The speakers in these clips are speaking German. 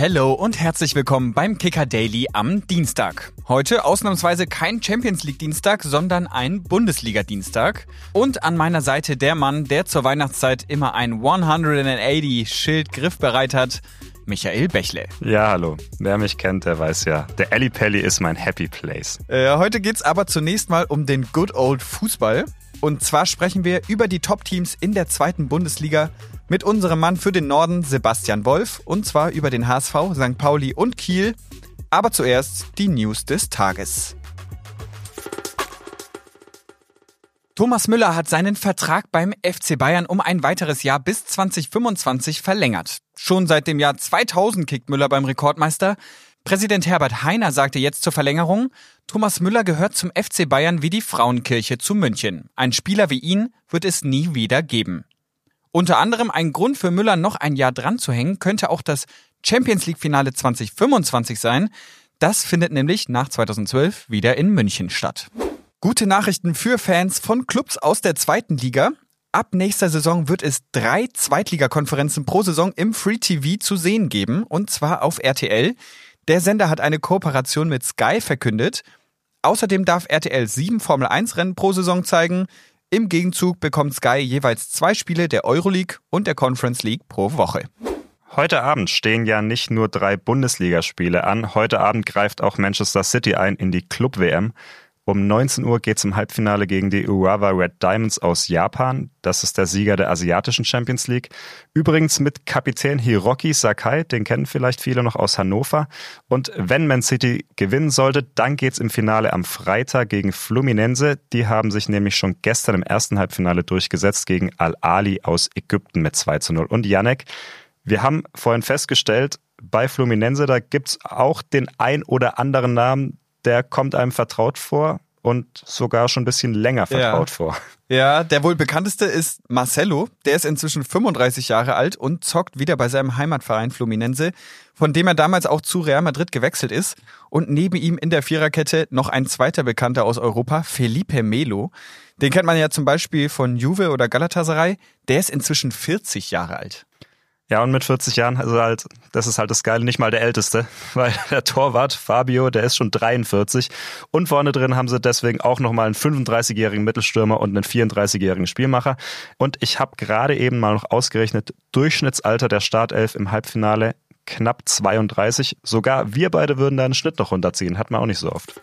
Hello und herzlich willkommen beim Kicker Daily am Dienstag. Heute ausnahmsweise kein Champions League Dienstag, sondern ein Bundesliga Dienstag. Und an meiner Seite der Mann, der zur Weihnachtszeit immer ein 180 Schild griffbereit hat, Michael Bechle. Ja, hallo. Wer mich kennt, der weiß ja, der Ali Pelli ist mein Happy Place. Äh, heute geht's aber zunächst mal um den Good Old Fußball. Und zwar sprechen wir über die Top-Teams in der zweiten Bundesliga mit unserem Mann für den Norden Sebastian Wolf und zwar über den HSV, St. Pauli und Kiel. Aber zuerst die News des Tages. Thomas Müller hat seinen Vertrag beim FC Bayern um ein weiteres Jahr bis 2025 verlängert. Schon seit dem Jahr 2000 kickt Müller beim Rekordmeister. Präsident Herbert Heiner sagte jetzt zur Verlängerung, Thomas Müller gehört zum FC Bayern wie die Frauenkirche zu München. Ein Spieler wie ihn wird es nie wieder geben. Unter anderem ein Grund für Müller noch ein Jahr dran zu hängen, könnte auch das Champions League Finale 2025 sein. Das findet nämlich nach 2012 wieder in München statt. Gute Nachrichten für Fans von Clubs aus der zweiten Liga. Ab nächster Saison wird es drei Zweitligakonferenzen pro Saison im Free TV zu sehen geben, und zwar auf RTL. Der Sender hat eine Kooperation mit Sky verkündet. Außerdem darf RTL sieben Formel 1 Rennen pro Saison zeigen. Im Gegenzug bekommt Sky jeweils zwei Spiele der Euroleague und der Conference League pro Woche. Heute Abend stehen ja nicht nur drei Bundesligaspiele an, heute Abend greift auch Manchester City ein in die Club-WM. Um 19 Uhr geht es im Halbfinale gegen die Urawa Red Diamonds aus Japan. Das ist der Sieger der asiatischen Champions League. Übrigens mit Kapitän Hiroki Sakai, den kennen vielleicht viele noch aus Hannover. Und wenn Man City gewinnen sollte, dann geht es im Finale am Freitag gegen Fluminense. Die haben sich nämlich schon gestern im ersten Halbfinale durchgesetzt gegen Al-Ali aus Ägypten mit 2 zu 0. Und Janek, wir haben vorhin festgestellt, bei Fluminense, da gibt es auch den ein oder anderen Namen, der kommt einem vertraut vor und sogar schon ein bisschen länger vertraut ja. vor. Ja, der wohl bekannteste ist Marcelo. Der ist inzwischen 35 Jahre alt und zockt wieder bei seinem Heimatverein Fluminense, von dem er damals auch zu Real Madrid gewechselt ist. Und neben ihm in der Viererkette noch ein zweiter Bekannter aus Europa, Felipe Melo. Den kennt man ja zum Beispiel von Juve oder Galatasaray. Der ist inzwischen 40 Jahre alt. Ja, und mit 40 Jahren, also halt, das ist halt das Geile, nicht mal der Älteste, weil der Torwart Fabio, der ist schon 43 und vorne drin haben sie deswegen auch nochmal einen 35-jährigen Mittelstürmer und einen 34-jährigen Spielmacher. Und ich habe gerade eben mal noch ausgerechnet, Durchschnittsalter der Startelf im Halbfinale knapp 32. Sogar wir beide würden da einen Schnitt noch runterziehen, hat man auch nicht so oft.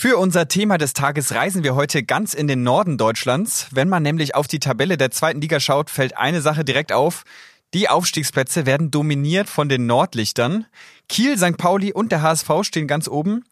Für unser Thema des Tages reisen wir heute ganz in den Norden Deutschlands. Wenn man nämlich auf die Tabelle der zweiten Liga schaut, fällt eine Sache direkt auf. Die Aufstiegsplätze werden dominiert von den Nordlichtern. Kiel, St. Pauli und der HSV stehen ganz oben.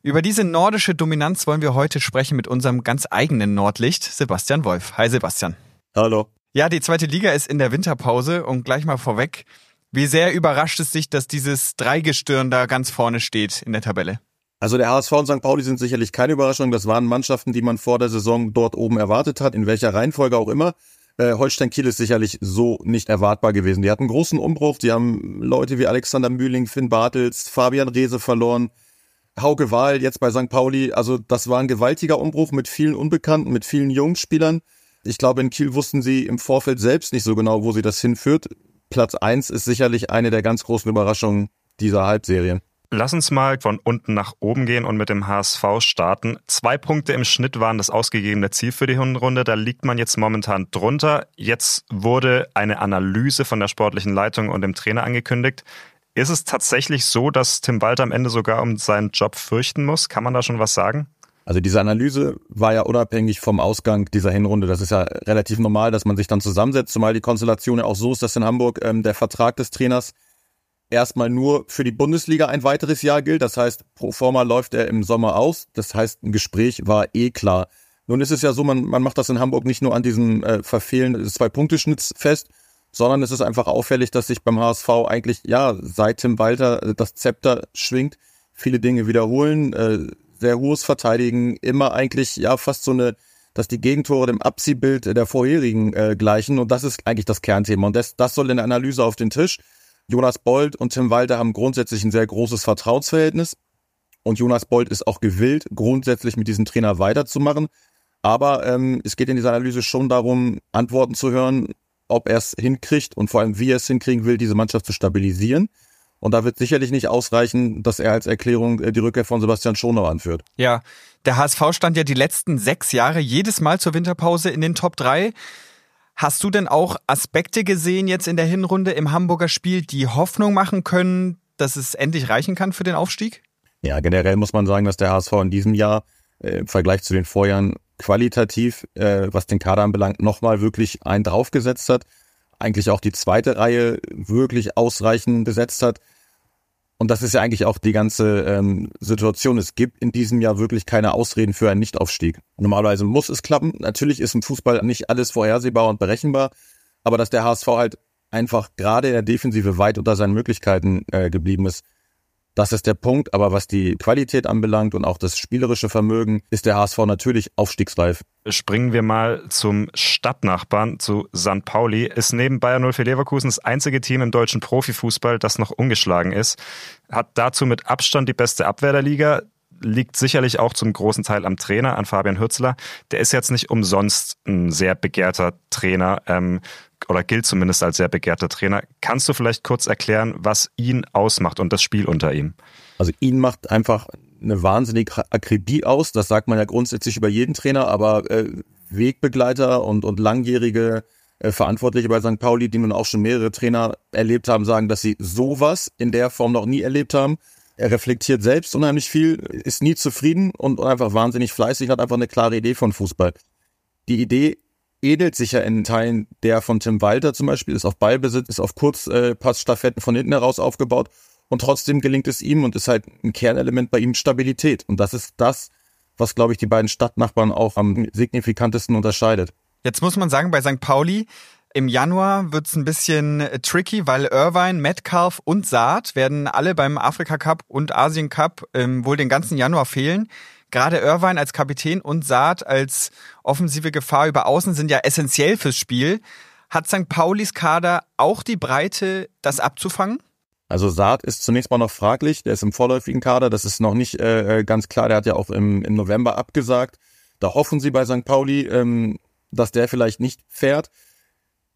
Über diese nordische Dominanz wollen wir heute sprechen mit unserem ganz eigenen Nordlicht, Sebastian Wolf. Hi Sebastian. Hallo. Ja, die zweite Liga ist in der Winterpause und gleich mal vorweg. Wie sehr überrascht es dich, dass dieses Dreigestirn da ganz vorne steht in der Tabelle? Also der HSV und St. Pauli sind sicherlich keine Überraschung. Das waren Mannschaften, die man vor der Saison dort oben erwartet hat, in welcher Reihenfolge auch immer. Äh, Holstein Kiel ist sicherlich so nicht erwartbar gewesen. Die hatten großen Umbruch. Die haben Leute wie Alexander Mühling, Finn Bartels, Fabian Reese verloren. Hauke Wahl jetzt bei St. Pauli. Also das war ein gewaltiger Umbruch mit vielen Unbekannten, mit vielen Jungspielern. Ich glaube, in Kiel wussten sie im Vorfeld selbst nicht so genau, wo sie das hinführt. Platz eins ist sicherlich eine der ganz großen Überraschungen dieser Halbserie. Lass uns mal von unten nach oben gehen und mit dem HSV starten. Zwei Punkte im Schnitt waren das ausgegebene Ziel für die Hundenrunde. Da liegt man jetzt momentan drunter. Jetzt wurde eine Analyse von der sportlichen Leitung und dem Trainer angekündigt. Ist es tatsächlich so, dass Tim Walter am Ende sogar um seinen Job fürchten muss? Kann man da schon was sagen? Also diese Analyse war ja unabhängig vom Ausgang dieser Hinrunde. Das ist ja relativ normal, dass man sich dann zusammensetzt, zumal die Konstellation ja auch so ist, dass in Hamburg ähm, der Vertrag des Trainers erstmal nur für die Bundesliga ein weiteres Jahr gilt. Das heißt, pro forma läuft er im Sommer aus. Das heißt, ein Gespräch war eh klar. Nun ist es ja so, man, man macht das in Hamburg nicht nur an diesem äh, Verfehlen des Zwei-Punkte-Schnitts fest, sondern es ist einfach auffällig, dass sich beim HSV eigentlich, ja, seit Tim Walter äh, das Zepter schwingt, viele Dinge wiederholen, äh, sehr hohes Verteidigen, immer eigentlich, ja, fast so eine, dass die Gegentore dem Abziehbild der vorherigen äh, gleichen und das ist eigentlich das Kernthema und das, das soll in der Analyse auf den Tisch. Jonas Bold und Tim Walter haben grundsätzlich ein sehr großes Vertrauensverhältnis. Und Jonas Bold ist auch gewillt, grundsätzlich mit diesem Trainer weiterzumachen. Aber ähm, es geht in dieser Analyse schon darum, Antworten zu hören, ob er es hinkriegt und vor allem, wie er es hinkriegen will, diese Mannschaft zu stabilisieren. Und da wird sicherlich nicht ausreichen, dass er als Erklärung äh, die Rückkehr von Sebastian Schonau anführt. Ja, der HSV stand ja die letzten sechs Jahre jedes Mal zur Winterpause in den Top 3. Hast du denn auch Aspekte gesehen jetzt in der Hinrunde im Hamburger Spiel, die Hoffnung machen können, dass es endlich reichen kann für den Aufstieg? Ja, generell muss man sagen, dass der HSV in diesem Jahr äh, im Vergleich zu den Vorjahren qualitativ, äh, was den Kader anbelangt, nochmal wirklich einen draufgesetzt hat. Eigentlich auch die zweite Reihe wirklich ausreichend besetzt hat. Und das ist ja eigentlich auch die ganze ähm, Situation. Es gibt in diesem Jahr wirklich keine Ausreden für einen Nichtaufstieg. Normalerweise muss es klappen. Natürlich ist im Fußball nicht alles vorhersehbar und berechenbar, aber dass der HSV halt einfach gerade in der Defensive weit unter seinen Möglichkeiten äh, geblieben ist, das ist der Punkt, aber was die Qualität anbelangt und auch das spielerische Vermögen, ist der HSV natürlich aufstiegsreif. Springen wir mal zum Stadtnachbarn, zu St. Pauli. Ist neben Bayern 04 Leverkusen das einzige Team im deutschen Profifußball, das noch ungeschlagen ist. Hat dazu mit Abstand die beste Abwehr der Liga liegt sicherlich auch zum großen Teil am Trainer, an Fabian Hürzler. Der ist jetzt nicht umsonst ein sehr begehrter Trainer. Ähm, oder gilt zumindest als sehr begehrter Trainer. Kannst du vielleicht kurz erklären, was ihn ausmacht und das Spiel unter ihm? Also ihn macht einfach eine wahnsinnige Akribie aus. Das sagt man ja grundsätzlich über jeden Trainer, aber äh, Wegbegleiter und, und langjährige äh, Verantwortliche bei St. Pauli, die nun auch schon mehrere Trainer erlebt haben, sagen, dass sie sowas in der Form noch nie erlebt haben. Er reflektiert selbst unheimlich viel, ist nie zufrieden und, einfach wahnsinnig fleißig, hat einfach eine klare Idee von Fußball. Die Idee ähnelt sich ja in Teilen der von Tim Walter zum Beispiel, ist auf Ballbesitz, ist auf Kurzpassstaffetten von hinten heraus aufgebaut und trotzdem gelingt es ihm und ist halt ein Kernelement bei ihm Stabilität. Und das ist das, was, glaube ich, die beiden Stadtnachbarn auch am signifikantesten unterscheidet. Jetzt muss man sagen, bei St. Pauli, im Januar wird's ein bisschen tricky, weil Irvine, Metcalf und Saad werden alle beim Afrika Cup und Asien Cup ähm, wohl den ganzen Januar fehlen. Gerade Irvine als Kapitän und Saad als offensive Gefahr über Außen sind ja essentiell fürs Spiel. Hat St. Paulis Kader auch die Breite, das abzufangen? Also Saad ist zunächst mal noch fraglich, der ist im vorläufigen Kader, das ist noch nicht äh, äh ganz klar, der hat ja auch im, im November abgesagt. Da hoffen sie bei St. Pauli, ähm, dass der vielleicht nicht fährt.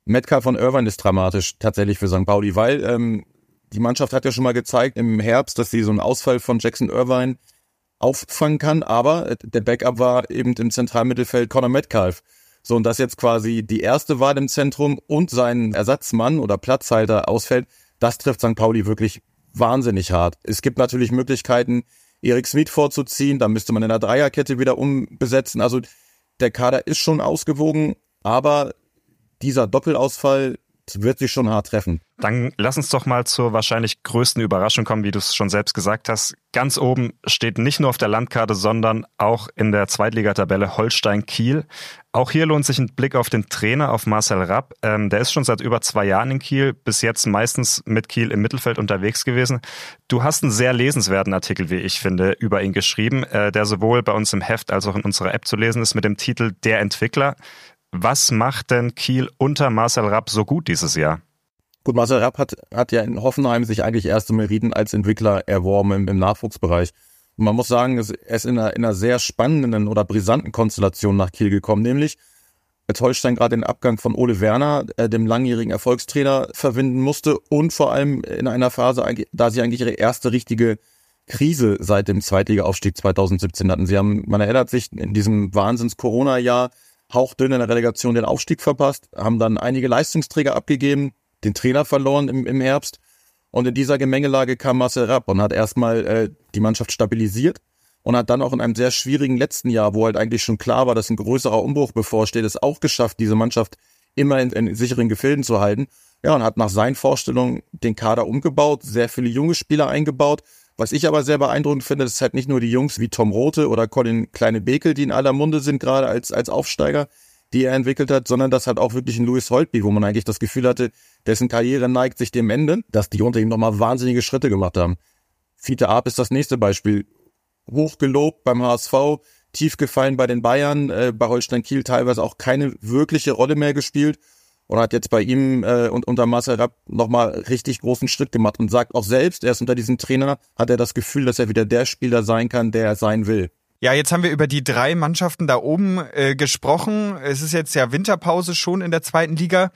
Metcalf von Irvine ist dramatisch tatsächlich für St. Pauli, weil ähm, die Mannschaft hat ja schon mal gezeigt im Herbst, dass sie so einen Ausfall von Jackson Irvine auffangen kann, aber der Backup war eben im Zentralmittelfeld Conor Metcalf. So, und dass jetzt quasi die erste Wahl im Zentrum und sein Ersatzmann oder Platzhalter ausfällt, das trifft St. Pauli wirklich wahnsinnig hart. Es gibt natürlich Möglichkeiten, Erik Smith vorzuziehen, da müsste man in der Dreierkette wieder umbesetzen. Also der Kader ist schon ausgewogen, aber dieser Doppelausfall wird sich schon hart treffen. Dann lass uns doch mal zur wahrscheinlich größten Überraschung kommen, wie du es schon selbst gesagt hast. Ganz oben steht nicht nur auf der Landkarte, sondern auch in der Zweitligatabelle Holstein Kiel. Auch hier lohnt sich ein Blick auf den Trainer, auf Marcel Rapp. Ähm, der ist schon seit über zwei Jahren in Kiel, bis jetzt meistens mit Kiel im Mittelfeld unterwegs gewesen. Du hast einen sehr lesenswerten Artikel, wie ich finde, über ihn geschrieben, äh, der sowohl bei uns im Heft als auch in unserer App zu lesen ist mit dem Titel Der Entwickler. Was macht denn Kiel unter Marcel Rapp so gut dieses Jahr? Gut, Marcel Rapp hat, hat ja in Hoffenheim sich eigentlich erste Meriten als Entwickler erworben im, im Nachwuchsbereich. Und man muss sagen, er ist in einer, in einer sehr spannenden oder brisanten Konstellation nach Kiel gekommen, nämlich als Holstein gerade den Abgang von Ole Werner, äh, dem langjährigen Erfolgstrainer, verwinden musste und vor allem in einer Phase, da sie eigentlich ihre erste richtige Krise seit dem Zweitliga-Aufstieg 2017 hatten. Sie haben, man erinnert sich, in diesem Wahnsinns-Corona-Jahr hauchdünn in der Relegation den Aufstieg verpasst, haben dann einige Leistungsträger abgegeben, den Trainer verloren im, im Herbst. Und in dieser Gemengelage kam Marcel Rapp und hat erstmal äh, die Mannschaft stabilisiert und hat dann auch in einem sehr schwierigen letzten Jahr, wo halt eigentlich schon klar war, dass ein größerer Umbruch bevorsteht, es auch geschafft, diese Mannschaft immer in, in sicheren Gefilden zu halten. Ja, und hat nach seinen Vorstellungen den Kader umgebaut, sehr viele junge Spieler eingebaut was ich aber sehr beeindruckend finde, ist halt nicht nur die Jungs wie Tom Rote oder Colin Kleine Bekel, die in aller Munde sind, gerade als, als Aufsteiger, die er entwickelt hat, sondern das hat auch wirklich ein Louis Holtby, wo man eigentlich das Gefühl hatte, dessen Karriere neigt sich dem Ende, dass die unter ihm nochmal wahnsinnige Schritte gemacht haben. Fiete Arp ist das nächste Beispiel. Hochgelobt beim HSV, tief gefallen bei den Bayern, äh, bei Holstein Kiel teilweise auch keine wirkliche Rolle mehr gespielt und hat jetzt bei ihm äh, und unter Marcel Rapp nochmal richtig großen Schritt gemacht und sagt auch selbst, erst unter diesem Trainer hat er das Gefühl, dass er wieder der Spieler sein kann, der er sein will. Ja, jetzt haben wir über die drei Mannschaften da oben äh, gesprochen. Es ist jetzt ja Winterpause schon in der zweiten Liga.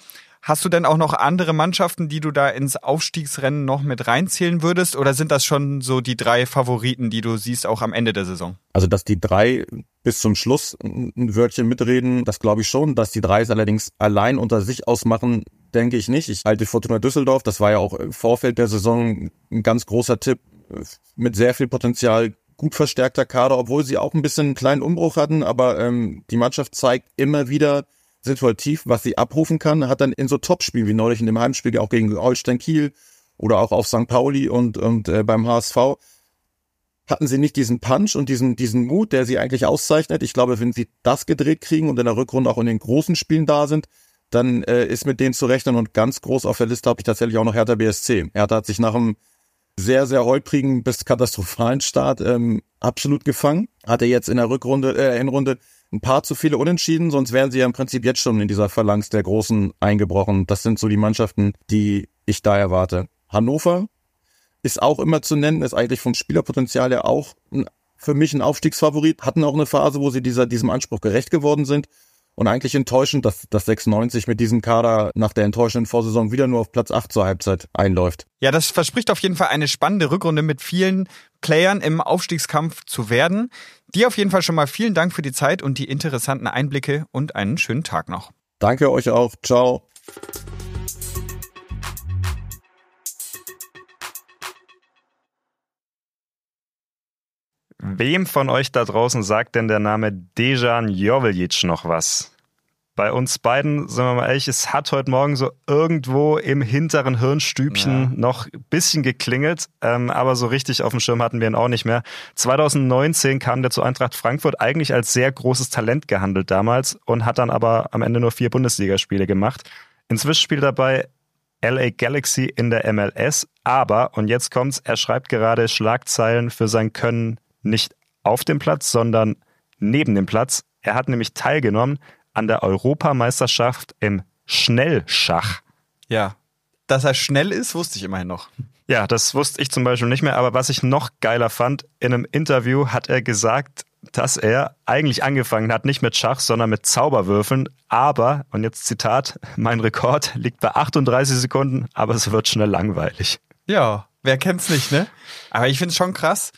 Hast du denn auch noch andere Mannschaften, die du da ins Aufstiegsrennen noch mit reinzählen würdest? Oder sind das schon so die drei Favoriten, die du siehst auch am Ende der Saison? Also, dass die drei bis zum Schluss ein Wörtchen mitreden, das glaube ich schon. Dass die drei es allerdings allein unter sich ausmachen, denke ich nicht. Ich halte Fortuna Düsseldorf, das war ja auch im Vorfeld der Saison ein ganz großer Tipp, mit sehr viel Potenzial, gut verstärkter Kader, obwohl sie auch ein bisschen einen kleinen Umbruch hatten, aber ähm, die Mannschaft zeigt immer wieder, situativ, was sie abrufen kann, hat dann in so Topspielen wie neulich in dem Heimspiel auch gegen Holstein Kiel oder auch auf St. Pauli und, und äh, beim HSV hatten sie nicht diesen Punch und diesen, diesen Mut, der sie eigentlich auszeichnet. Ich glaube, wenn sie das gedreht kriegen und in der Rückrunde auch in den großen Spielen da sind, dann äh, ist mit denen zu rechnen und ganz groß auf der Liste habe ich tatsächlich auch noch Hertha BSC. Hertha hat sich nach einem sehr, sehr holprigen bis katastrophalen Start ähm, absolut gefangen. Hatte jetzt in der Rückrunde, äh, Hinrunde ein paar zu viele Unentschieden, sonst wären sie ja im Prinzip jetzt schon in dieser Phalanx der Großen eingebrochen. Das sind so die Mannschaften, die ich da erwarte. Hannover ist auch immer zu nennen, ist eigentlich vom Spielerpotenzial her auch ein, für mich ein Aufstiegsfavorit, hatten auch eine Phase, wo sie dieser, diesem Anspruch gerecht geworden sind. Und eigentlich enttäuschend, dass, dass 96 mit diesem Kader nach der enttäuschenden Vorsaison wieder nur auf Platz 8 zur Halbzeit einläuft. Ja, das verspricht auf jeden Fall eine spannende Rückrunde mit vielen Playern im Aufstiegskampf zu werden. Dir auf jeden Fall schon mal vielen Dank für die Zeit und die interessanten Einblicke und einen schönen Tag noch. Danke euch auch. Ciao. Wem von euch da draußen sagt denn der Name Dejan Joveljic noch was? Bei uns beiden, sagen wir mal ehrlich, es hat heute Morgen so irgendwo im hinteren Hirnstübchen ja. noch ein bisschen geklingelt, ähm, aber so richtig auf dem Schirm hatten wir ihn auch nicht mehr. 2019 kam der zu Eintracht Frankfurt eigentlich als sehr großes Talent gehandelt damals und hat dann aber am Ende nur vier Bundesligaspiele gemacht. Inzwischen spielt er bei LA Galaxy in der MLS, aber, und jetzt kommt's, er schreibt gerade Schlagzeilen für sein Können nicht auf dem Platz, sondern neben dem Platz. Er hat nämlich teilgenommen an der Europameisterschaft im Schnellschach. Ja, dass er schnell ist, wusste ich immerhin noch. Ja, das wusste ich zum Beispiel nicht mehr, aber was ich noch geiler fand, in einem Interview hat er gesagt, dass er eigentlich angefangen hat, nicht mit Schach, sondern mit Zauberwürfeln. Aber, und jetzt Zitat, mein Rekord liegt bei 38 Sekunden, aber es wird schnell langweilig. Ja, wer kennt's nicht, ne? Aber ich finde es schon krass.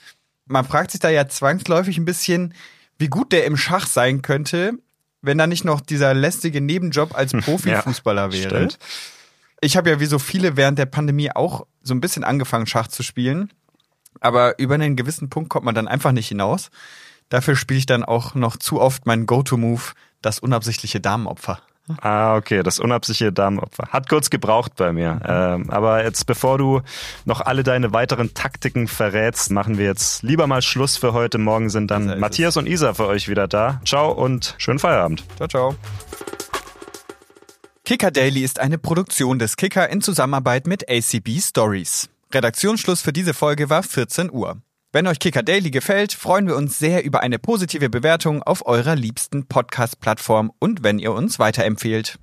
Man fragt sich da ja zwangsläufig ein bisschen, wie gut der im Schach sein könnte, wenn da nicht noch dieser lästige Nebenjob als Profifußballer ja, wäre. Stimmt. Ich habe ja wie so viele während der Pandemie auch so ein bisschen angefangen, Schach zu spielen. Aber über einen gewissen Punkt kommt man dann einfach nicht hinaus. Dafür spiele ich dann auch noch zu oft meinen Go-To-Move, das unabsichtliche Damenopfer. Ah, okay, das unabsichtliche Damenopfer. Hat kurz gebraucht bei mir. Ähm, aber jetzt, bevor du noch alle deine weiteren Taktiken verrätst, machen wir jetzt lieber mal Schluss für heute. Morgen sind dann Matthias und Isa für euch wieder da. Ciao und schönen Feierabend. Ciao, ciao. Kicker Daily ist eine Produktion des Kicker in Zusammenarbeit mit ACB Stories. Redaktionsschluss für diese Folge war 14 Uhr. Wenn euch Kicker Daily gefällt, freuen wir uns sehr über eine positive Bewertung auf eurer liebsten Podcast-Plattform und wenn ihr uns weiterempfehlt.